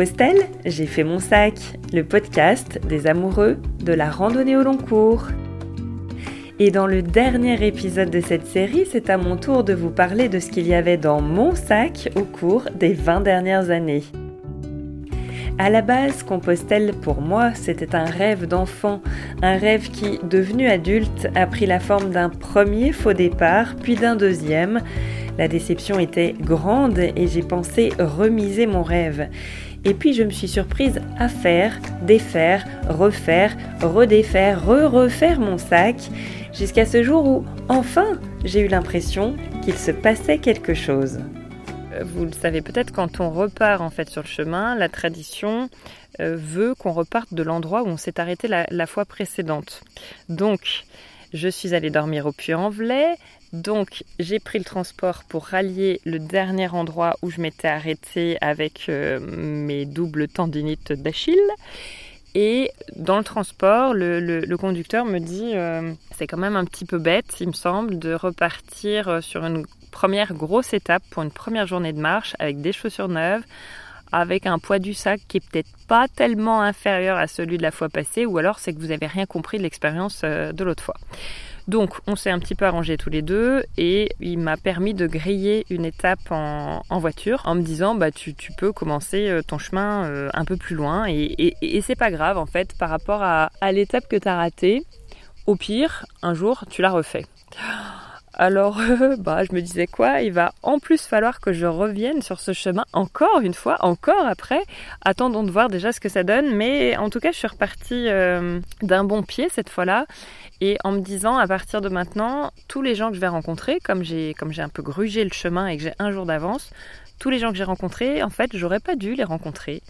Compostelle, j'ai fait mon sac, le podcast des amoureux de la randonnée au long cours. Et dans le dernier épisode de cette série, c'est à mon tour de vous parler de ce qu'il y avait dans mon sac au cours des 20 dernières années. À la base, Compostelle, pour moi, c'était un rêve d'enfant, un rêve qui, devenu adulte, a pris la forme d'un premier faux départ, puis d'un deuxième. La déception était grande et j'ai pensé remiser mon rêve. Et puis je me suis surprise à faire, défaire, refaire, redéfaire, re-refaire mon sac, jusqu'à ce jour où, enfin, j'ai eu l'impression qu'il se passait quelque chose. Euh, vous le savez peut-être, quand on repart en fait sur le chemin, la tradition euh, veut qu'on reparte de l'endroit où on s'est arrêté la, fois précédente. Donc, je suis allée dormir au Puy-en-Velay, donc j'ai pris le transport pour rallier le dernier endroit où je m'étais arrêtée avec euh, mes doubles tendinites d'Achille. Et dans le transport, le, conducteur me dit euh, c'est quand même un petit peu bête, il me semble, de repartir euh, sur une première grosse étape pour une première journée de marche avec des chaussures neuves, avec un poids du sac qui est peut-être pas tellement inférieur à celui de la fois passée, ou alors c'est que vous n'avez rien compris de l'expérience de l'autre fois. Donc on s'est un petit peu arrangé tous les deux et il m'a permis de griller une étape en, voiture en me disant bah tu, peux commencer euh, ton chemin euh, un peu plus loin et, c'est pas grave en fait par rapport à, à l'étape que tu as ratée. Au pire, un jour tu la refais. Alors, bah, je me disais quoi? Il va en plus falloir que je revienne sur ce chemin encore une fois, encore après. Attendons de voir déjà ce que ça donne. Mais en tout cas, je suis repartie euh, d'un bon pied cette fois-là. Et en me disant, à partir de maintenant, tous les gens que je vais rencontrer, comme j'ai, comme j'ai un peu grugé le chemin et que j'ai un jour d'avance, tous les gens que j'ai rencontrés, en fait, j'aurais pas dû les rencontrer.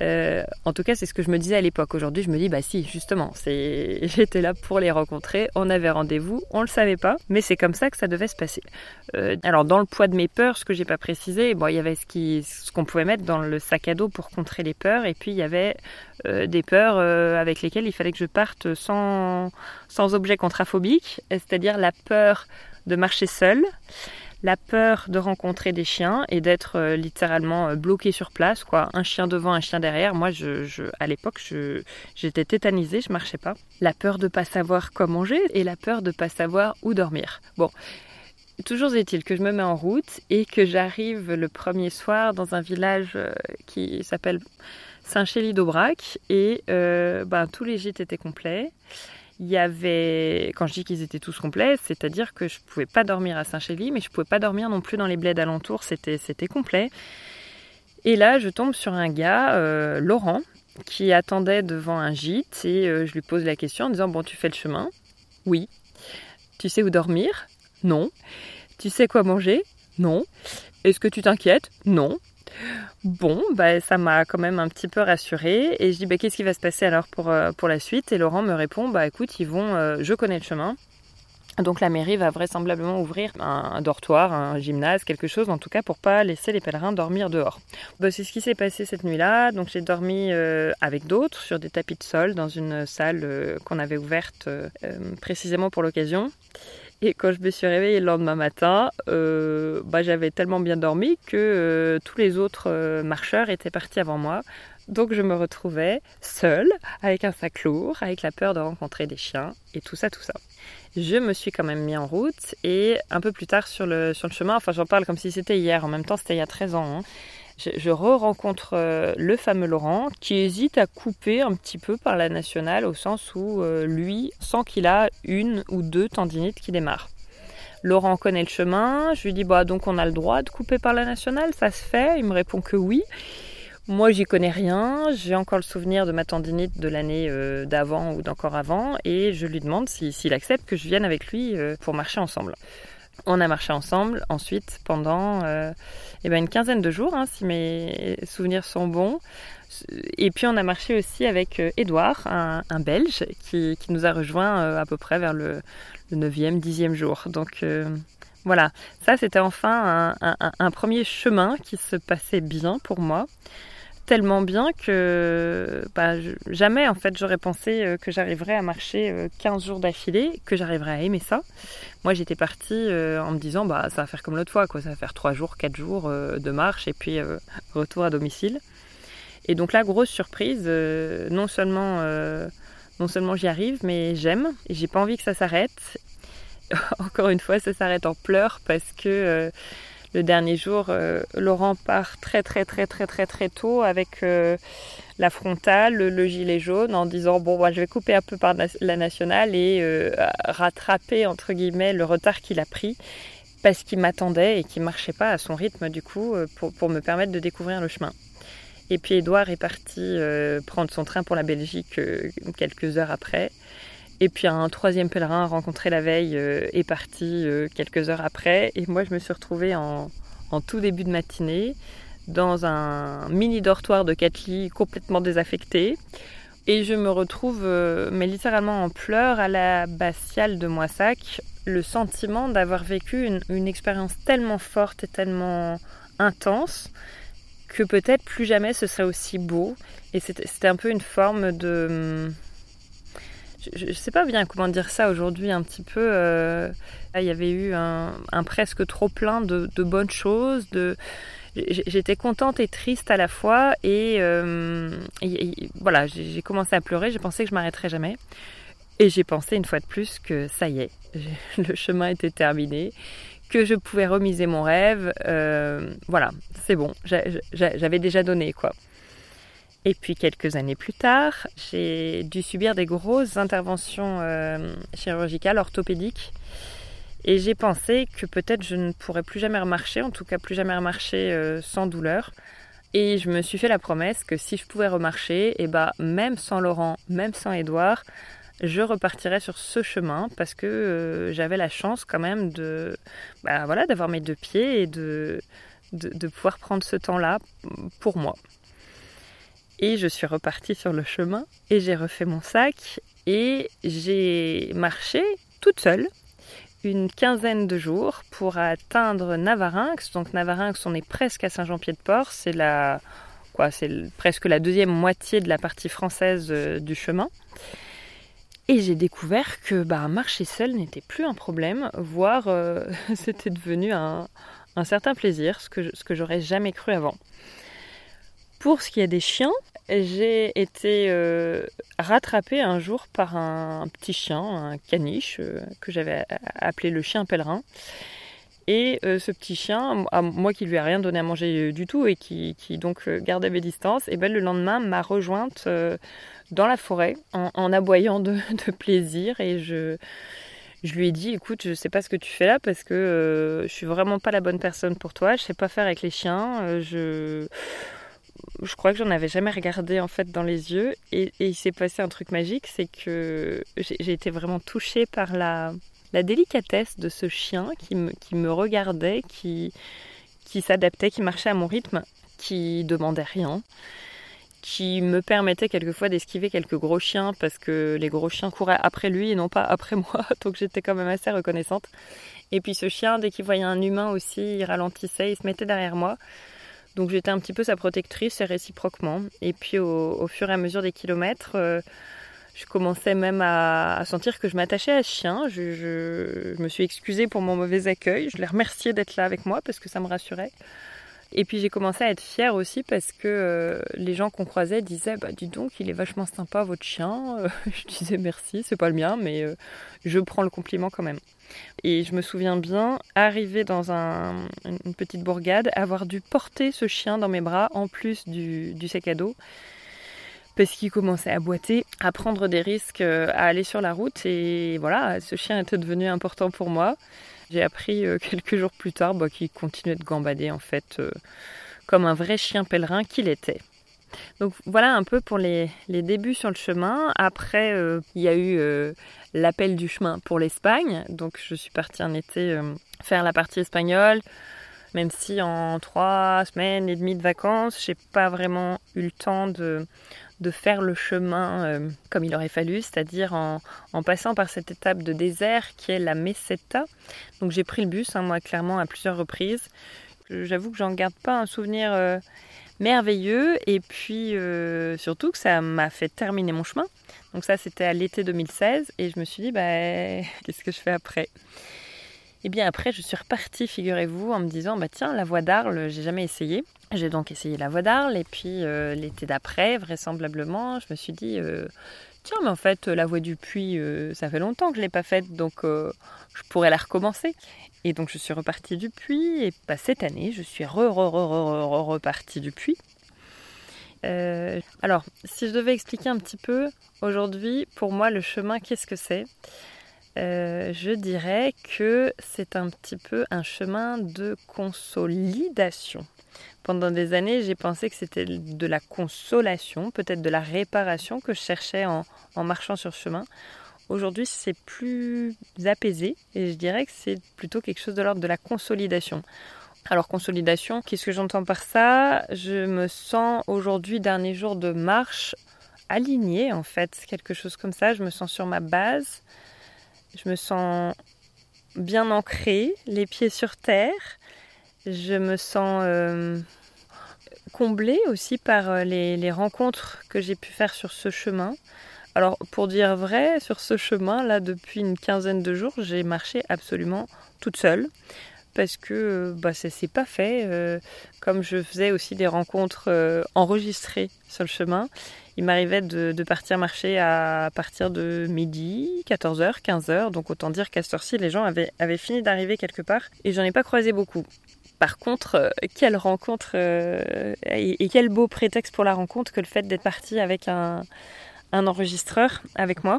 Euh, en tout cas, c'est ce que je me disais à l'époque. Aujourd'hui, je me dis, bah si, justement, j'étais là pour les rencontrer, on avait rendez-vous, on le savait pas, mais c'est comme ça que ça devait se passer. Euh, alors, dans le poids de mes peurs, ce que j'ai pas précisé, bon, il y avait ce qu'on pouvait mettre dans le sac à dos pour contrer les peurs, et puis il y avait euh, des peurs avec lesquelles il fallait que je parte sans, sans objet contraphobique, c'est-à-dire la peur de marcher seule la peur de rencontrer des chiens et d'être euh, littéralement euh, bloqué sur place, quoi. Un chien devant, un chien derrière. Moi, je, à l'époque, j'étais tétanisée, je marchais pas. La peur de pas savoir quoi manger et la peur de pas savoir où dormir. Bon. Toujours est-il que je me mets en route et que j'arrive le premier soir dans un village euh, qui s'appelle Saint-Chély d'Aubrac et ben, tous les gîtes étaient complets. Il y avait, quand je dis qu'ils étaient tous complets, c'est-à-dire que je ne pouvais pas dormir à Saint-Chély, mais je ne pouvais pas dormir non plus dans les bleds alentours, c'était, complet. Et là, je tombe sur un gars, euh, Laurent, qui attendait devant un gîte et euh, je lui pose la question en disant Bon, tu fais le chemin? Oui. Tu sais où dormir? Non. Tu sais quoi manger? Non. Est-ce que tu t'inquiètes? Non. Bon, bah, ça m'a quand même un petit peu rassurée. Et je dis, bah, qu'est-ce qui va se passer alors pour, euh, pour la suite? Et Laurent me répond, bah écoute, ils vont, euh, je connais le chemin. Donc la mairie va vraisemblablement ouvrir un, dortoir, un gymnase, quelque chose en tout cas pour pas laisser les pèlerins dormir dehors. Bah, c'est ce qui s'est passé cette nuit-là. Donc j'ai dormi euh, avec d'autres sur des tapis de sol dans une salle qu'on avait ouverte précisément pour l'occasion. Et quand je me suis réveillée le lendemain matin, euh, bah, j'avais tellement bien dormi que euh, tous les autres euh, marcheurs étaient partis avant moi. Donc je me retrouvais seule, avec un sac lourd, avec la peur de rencontrer des chiens et tout ça, tout ça. Je me suis quand même mis en route et un peu plus tard sur le, sur chemin, enfin j'en parle comme si c'était hier, en même temps c'était il y a 13 ans, hein, je, re-rencontre euh, le fameux Laurent qui hésite à couper un petit peu par la nationale au sens où euh, lui sent qu'il a une ou deux tendinites qui démarrent. Laurent connaît le chemin, je lui dis bah donc on a le droit de couper par la nationale, ça se fait, il me répond que oui. Moi j'y connais rien, j'ai encore le souvenir de ma tendinite de l'année euh, d'avant ou d'encore avant et je lui demande s'il accepte que je vienne avec lui pour marcher ensemble. On a marché ensemble ensuite pendant euh, eh ben une quinzaine de jours, hein, si mes souvenirs sont bons. Et puis on a marché aussi avec Edouard, euh, un, Belge, qui, nous a rejoint euh, à peu près vers le, 9e, 10e jour. Donc voilà, ça c'était enfin un, premier chemin qui se passait bien pour moi tellement bien que bah, jamais en fait j'aurais pensé euh, que j'arriverais à marcher 15 euh, jours d'affilée, que j'arriverais à aimer ça. Moi j'étais partie euh, en me disant bah ça va faire comme l'autre fois quoi, ça va faire 3 jours, 4 jours de marche et puis retour à domicile. Et donc là, grosse surprise, non seulement, non seulement j'y arrive, mais j'aime et j'ai pas envie que ça s'arrête. Encore une fois, ça s'arrête en pleurs parce que le dernier jour, Laurent part très très très très très très tôt avec la frontale, le, gilet jaune, en disant bon, moi, je vais couper un peu par la nationale et euh, rattraper entre guillemets le retard qu'il a pris parce qu'il m'attendait et qu'il marchait pas à son rythme du coup euh, pour, me permettre de découvrir le chemin. Et puis Edouard est parti euh, prendre son train pour la Belgique quelques heures après. Et puis un troisième pèlerin rencontré la veille est parti quelques heures après. Et moi je me suis retrouvée en, tout début de matinée dans un mini dortoir de 4 lits complètement désaffecté. Et je me retrouve, euh, mais littéralement en pleurs, à la Bastiale de Moissac, le sentiment d'avoir vécu une, expérience tellement forte et tellement intense que peut-être plus jamais ce serait aussi beau. Et c'était un peu une forme de... Je ne sais pas bien comment dire ça aujourd'hui, un petit peu... Euh, il y avait eu un, presque trop plein de, de bonnes choses, de j'étais contente et triste à la fois et, euh, voilà, j'ai commencé à pleurer, j'ai pensé que je m'arrêterais jamais. Et j'ai pensé une fois de plus que ça y est, le chemin était terminé, que je pouvais remiser mon rêve. Euh, voilà, c'est bon, j'avais déjà donné quoi. Et puis quelques années plus tard, j'ai dû subir des grosses interventions euh, chirurgicales orthopédiques et j'ai pensé que peut-être je ne pourrais plus jamais remarcher, en tout cas plus jamais remarcher euh, sans douleur. Et je me suis fait la promesse que si je pouvais remarcher, et eh bah, même sans Laurent, même sans Edouard, je repartirais sur ce chemin parce que euh, j'avais la chance quand même de bah, voilà, d'avoir mes deux pieds et de, de pouvoir prendre ce temps-là pour moi. Et je suis repartie sur le chemin et j'ai refait mon sac et j'ai marché toute seule une quinzaine de jours pour atteindre Navarinx. Donc Navarinx, on est presque à Saint-Jean-Pied-de-Port. C'est la, quoi, c'est presque la deuxième moitié de la partie française euh, du chemin. Et j'ai découvert que bah, marcher seul n'était plus un problème, voire euh, c'était devenu un, certain plaisir, ce que, ce que j'aurais jamais cru avant. Pour ce qui est des chiens, j'ai été euh, rattrapée un jour par un, petit chien, un caniche, euh, que j'avais appelé le chien pèlerin. Et euh, ce petit chien, moi qui lui ai rien donné à manger du tout et qui, donc gardait mes distances, et ben le lendemain m'a rejointe dans la forêt en, aboyant de, plaisir. Et je, lui ai dit écoute je sais pas ce que tu fais là parce que je suis vraiment pas la bonne personne pour toi. Je sais pas faire avec les chiens. Je je crois que j'en avais jamais regardé en fait dans les yeux et, il s'est passé un truc magique, c'est que j'ai été vraiment touchée par la, délicatesse de ce chien qui me, qui me regardait, qui, qui s'adaptait, qui marchait à mon rythme, qui demandait rien, qui me permettait quelquefois d'esquiver quelques gros chiens parce que les gros chiens couraient après lui et non pas après moi, donc j'étais quand même assez reconnaissante. Et puis ce chien, dès qu'il voyait un humain aussi, il ralentissait, il se mettait derrière moi. Donc j'étais un petit peu sa protectrice et réciproquement. Et puis au, fur et à mesure des kilomètres, euh, je commençais même à, sentir que je m'attachais à ce chien. Je, me suis excusée pour mon mauvais accueil. Je l'ai remercié d'être là avec moi parce que ça me rassurait. Et puis j'ai commencé à être fière aussi parce que euh, les gens qu'on croisait disaient bah dis donc il est vachement sympa votre chien. je disais merci, c'est pas le mien mais euh, je prends le compliment quand même. Et je me souviens bien, arriver dans une petite bourgade, avoir dû porter ce chien dans mes bras en plus du, sac à dos parce qu'il commençait à boiter, à prendre des risques, euh, à aller sur la route. Et voilà, ce chien était devenu important pour moi. J'ai appris euh, quelques jours plus tard bah, qu'il continuait de gambader en fait euh, comme un vrai chien pèlerin qu'il était. Donc voilà un peu pour les, débuts sur le chemin. Après, euh, il y a eu euh, l'appel du chemin pour l'Espagne. Donc je suis partie en été euh, faire la partie espagnole. Même si en trois semaines et demie de vacances, j'ai pas vraiment eu le temps de, faire le chemin comme il aurait fallu, c'est-à-dire en, passant par cette étape de désert qui est la Meseta. Donc j'ai pris le bus, hein, moi clairement à plusieurs reprises. J'avoue que j'en garde pas un souvenir merveilleux et puis euh, surtout que ça m'a fait terminer mon chemin. Donc ça c'était à l'été 2016 et je me suis dit bah qu'est-ce que je fais après? Et bien après, je suis repartie, figurez-vous, en me disant, bah tiens, la voie d'Arles, j'ai jamais essayé. J'ai donc essayé la voie d'Arles, et puis euh, l'été d'après, vraisemblablement, je me suis dit, euh, tiens, mais en fait, la voie du puits, euh, ça fait longtemps que je ne l'ai pas faite, donc je pourrais la recommencer. Et donc je suis repartie du puits, et bah, cette année, je suis re, re, re, re, repartie du puits. alors, si je devais expliquer un petit peu, aujourd'hui, pour moi, le chemin, qu'est-ce que c'est? Euh, je dirais que c'est un petit peu un chemin de consolidation. Pendant des années, j'ai pensé que c'était de la consolation, peut-être de la réparation que je cherchais en, marchant sur chemin. Aujourd'hui, c'est plus apaisé et je dirais que c'est plutôt quelque chose de l'ordre de la consolidation. Alors consolidation, qu'est-ce que j'entends par ça? Je me sens aujourd'hui, dernier jour de marche, alignée en fait, quelque chose comme ça. Je me sens sur ma base. Je me sens bien ancrée, les pieds sur terre. Je me sens euh, comblée aussi par euh, les, rencontres que j'ai pu faire sur ce chemin. Alors pour dire vrai, sur ce chemin, là, depuis une quinzaine de jours, j'ai marché absolument toute seule parce que euh, bah, ça s'est pas fait. comme je faisais aussi des rencontres enregistrées sur le chemin, il m'arrivait de, partir marcher à partir de midi, 14h, 15h. Donc autant dire qu'à ce ci les gens avaient, fini d'arriver quelque part et j'en ai pas croisé beaucoup. Par contre, euh, quelle rencontre euh, et, quel beau prétexte pour la rencontre que le fait d'être parti avec un, enregistreur avec moi.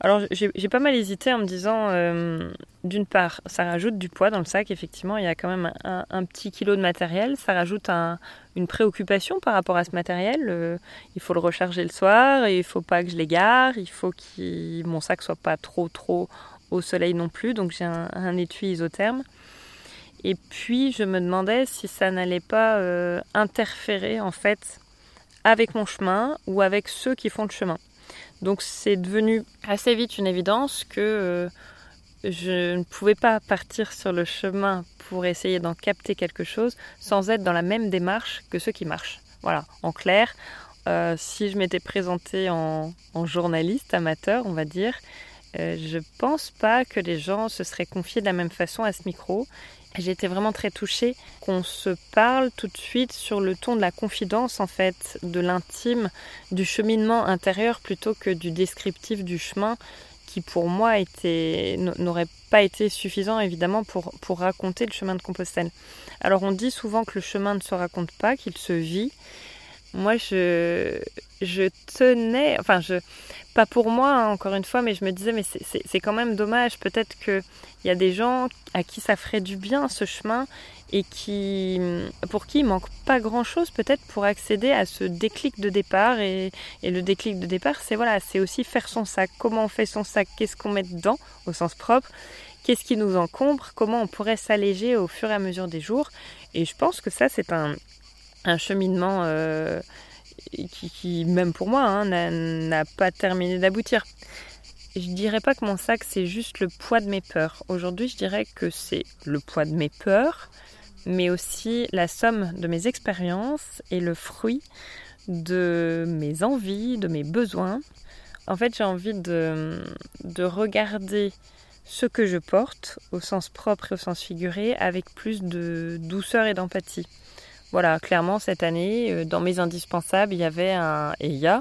Alors j'ai pas mal hésité en me disant, euh, d'une part, ça rajoute du poids dans le sac, effectivement, il y a quand même un, petit kilo de matériel, ça rajoute une préoccupation par rapport à ce matériel. Il faut le recharger le soir, il faut pas que je l'égare, il faut que mon sac soit pas trop trop au soleil non plus, donc j'ai un, étui isotherme. Et puis je me demandais si ça n'allait pas euh, interférer en fait avec mon chemin ou avec ceux qui font le chemin. Donc c'est devenu assez vite une évidence que euh, je ne pouvais pas partir sur le chemin pour essayer d'en capter quelque chose sans être dans la même démarche que ceux qui marchent. Voilà, en clair, euh, si je m'étais présentée en, journaliste amateur, on va dire, euh, je pense pas que les gens se seraient confiés de la même façon à ce micro été vraiment très touchée qu'on se parle tout de suite sur le ton de la confidence, en fait, de l'intime, du cheminement intérieur plutôt que du descriptif du chemin qui pour moi n'aurait pas été suffisant évidemment pour, pour raconter le chemin de Compostelle. Alors on dit souvent que le chemin ne se raconte pas, qu'il se vit. Moi je, je tenais, enfin je, pas pour moi, hein, encore une fois, mais je me disais, mais c'est quand même dommage. Peut-être qu'il y a des gens à qui ça ferait du bien ce chemin et qui, pour qui il manque pas grand-chose peut-être pour accéder à ce déclic de départ. Et, le déclic de départ, c'est voilà, c'est aussi faire son sac. Comment on fait son sac? Qu'est-ce qu'on met dedans au sens propre? Qu'est-ce qui nous encombre? Comment on pourrait s'alléger au fur et à mesure des jours? Et je pense que ça, c'est un, cheminement. Euh, qui, même pour moi, hein, n'a pas terminé d'aboutir. Je dirais pas que mon sac, c'est juste le poids de mes peurs. Aujourd'hui, je dirais que c'est le poids de mes peurs, mais aussi la somme de mes expériences et le fruit de mes envies, de mes besoins. En fait, j'ai envie de, de regarder ce que je porte, au sens propre et au sens figuré, avec plus de douceur et d'empathie. Voilà, clairement, cette année, euh, dans mes indispensables, il y avait un, et il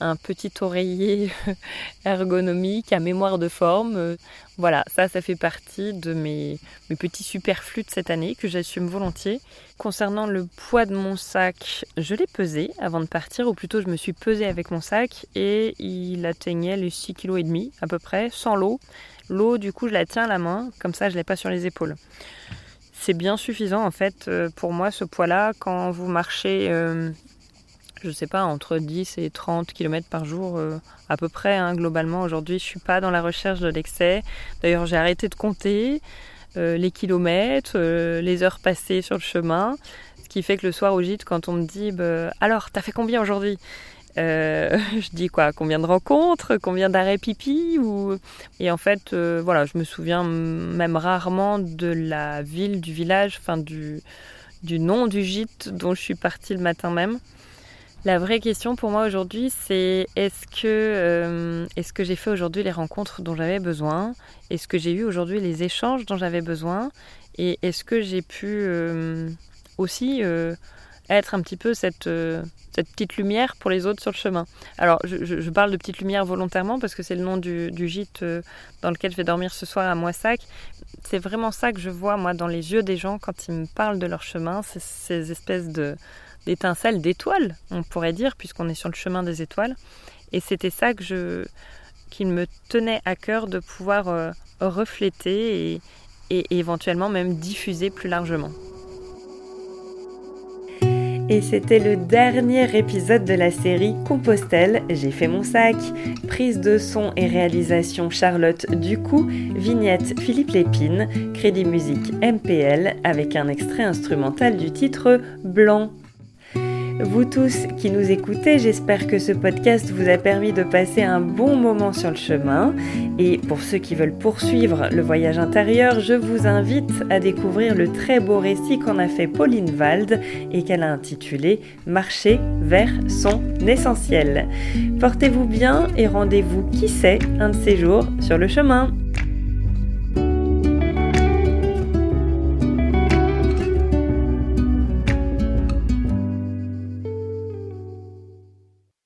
un petit oreiller ergonomique à mémoire de forme. Euh, voilà, ça, ça fait partie de mes, mes petits superflus de cette année que j'assume volontiers. Concernant le poids de mon sac, je l'ai pesé avant de partir, ou plutôt je me suis pesé avec mon sac et il atteignait les 6,5 kg à peu près, sans l'eau. L'eau, du coup, je la tiens à la main, comme ça je ne l'ai pas sur les épaules c'est bien suffisant en fait euh, pour moi ce poids-là quand vous marchez, euh, je sais pas, entre 10 et 30 km par jour euh, à peu près. Hein, globalement, aujourd'hui, je suis pas dans la recherche de l'excès. D'ailleurs, j'ai arrêté de compter les kilomètres, les heures passées sur le chemin. Ce qui fait que le soir au gîte, quand on me dit bah, alors, t'as fait combien aujourd'hui? Euh, je dis quoi Combien de rencontres Combien d'arrêts pipi ou... Et en fait, euh, voilà, je me souviens même rarement de la ville, du village, enfin du, du nom du gîte dont je suis partie le matin même. La vraie question pour moi aujourd'hui, c'est est-ce que, euh, est-ce que j'ai fait aujourd'hui les rencontres dont j'avais besoin? Est-ce que j'ai eu aujourd'hui les échanges dont j'avais besoin? Et est-ce que j'ai pu aussi être un petit peu cette, cette petite lumière pour les autres sur le chemin Alors, je, parle de petite lumière volontairement parce que c'est le nom du, gîte dans lequel je vais dormir ce soir à Moissac. C'est vraiment ça que je vois, moi, dans les yeux des gens quand ils me parlent de leur chemin, ces espèces de d'étincelles, d'étoiles, on pourrait dire, puisqu'on est sur le chemin des étoiles. Et c'était ça qu'il me tenait à cœur de pouvoir euh, refléter et, et éventuellement même diffuser plus largement. Et c'était le dernier épisode de la série Compostelle, j'ai fait mon sac. Prise de son et réalisation Charlotte Ducou, vignette Philippe Lépine, crédit musique MPL avec un extrait instrumental du titre Blanc. Vous tous qui nous écoutez, j'espère que ce podcast vous a permis de passer un bon moment sur le chemin. Et pour ceux qui veulent poursuivre le voyage intérieur, je vous invite à découvrir le très beau récit qu'en a fait Pauline Wald et qu'elle a intitulé Marcher vers son essentiel. Portez-vous bien et rendez-vous, qui sait, un de ces jours sur le chemin.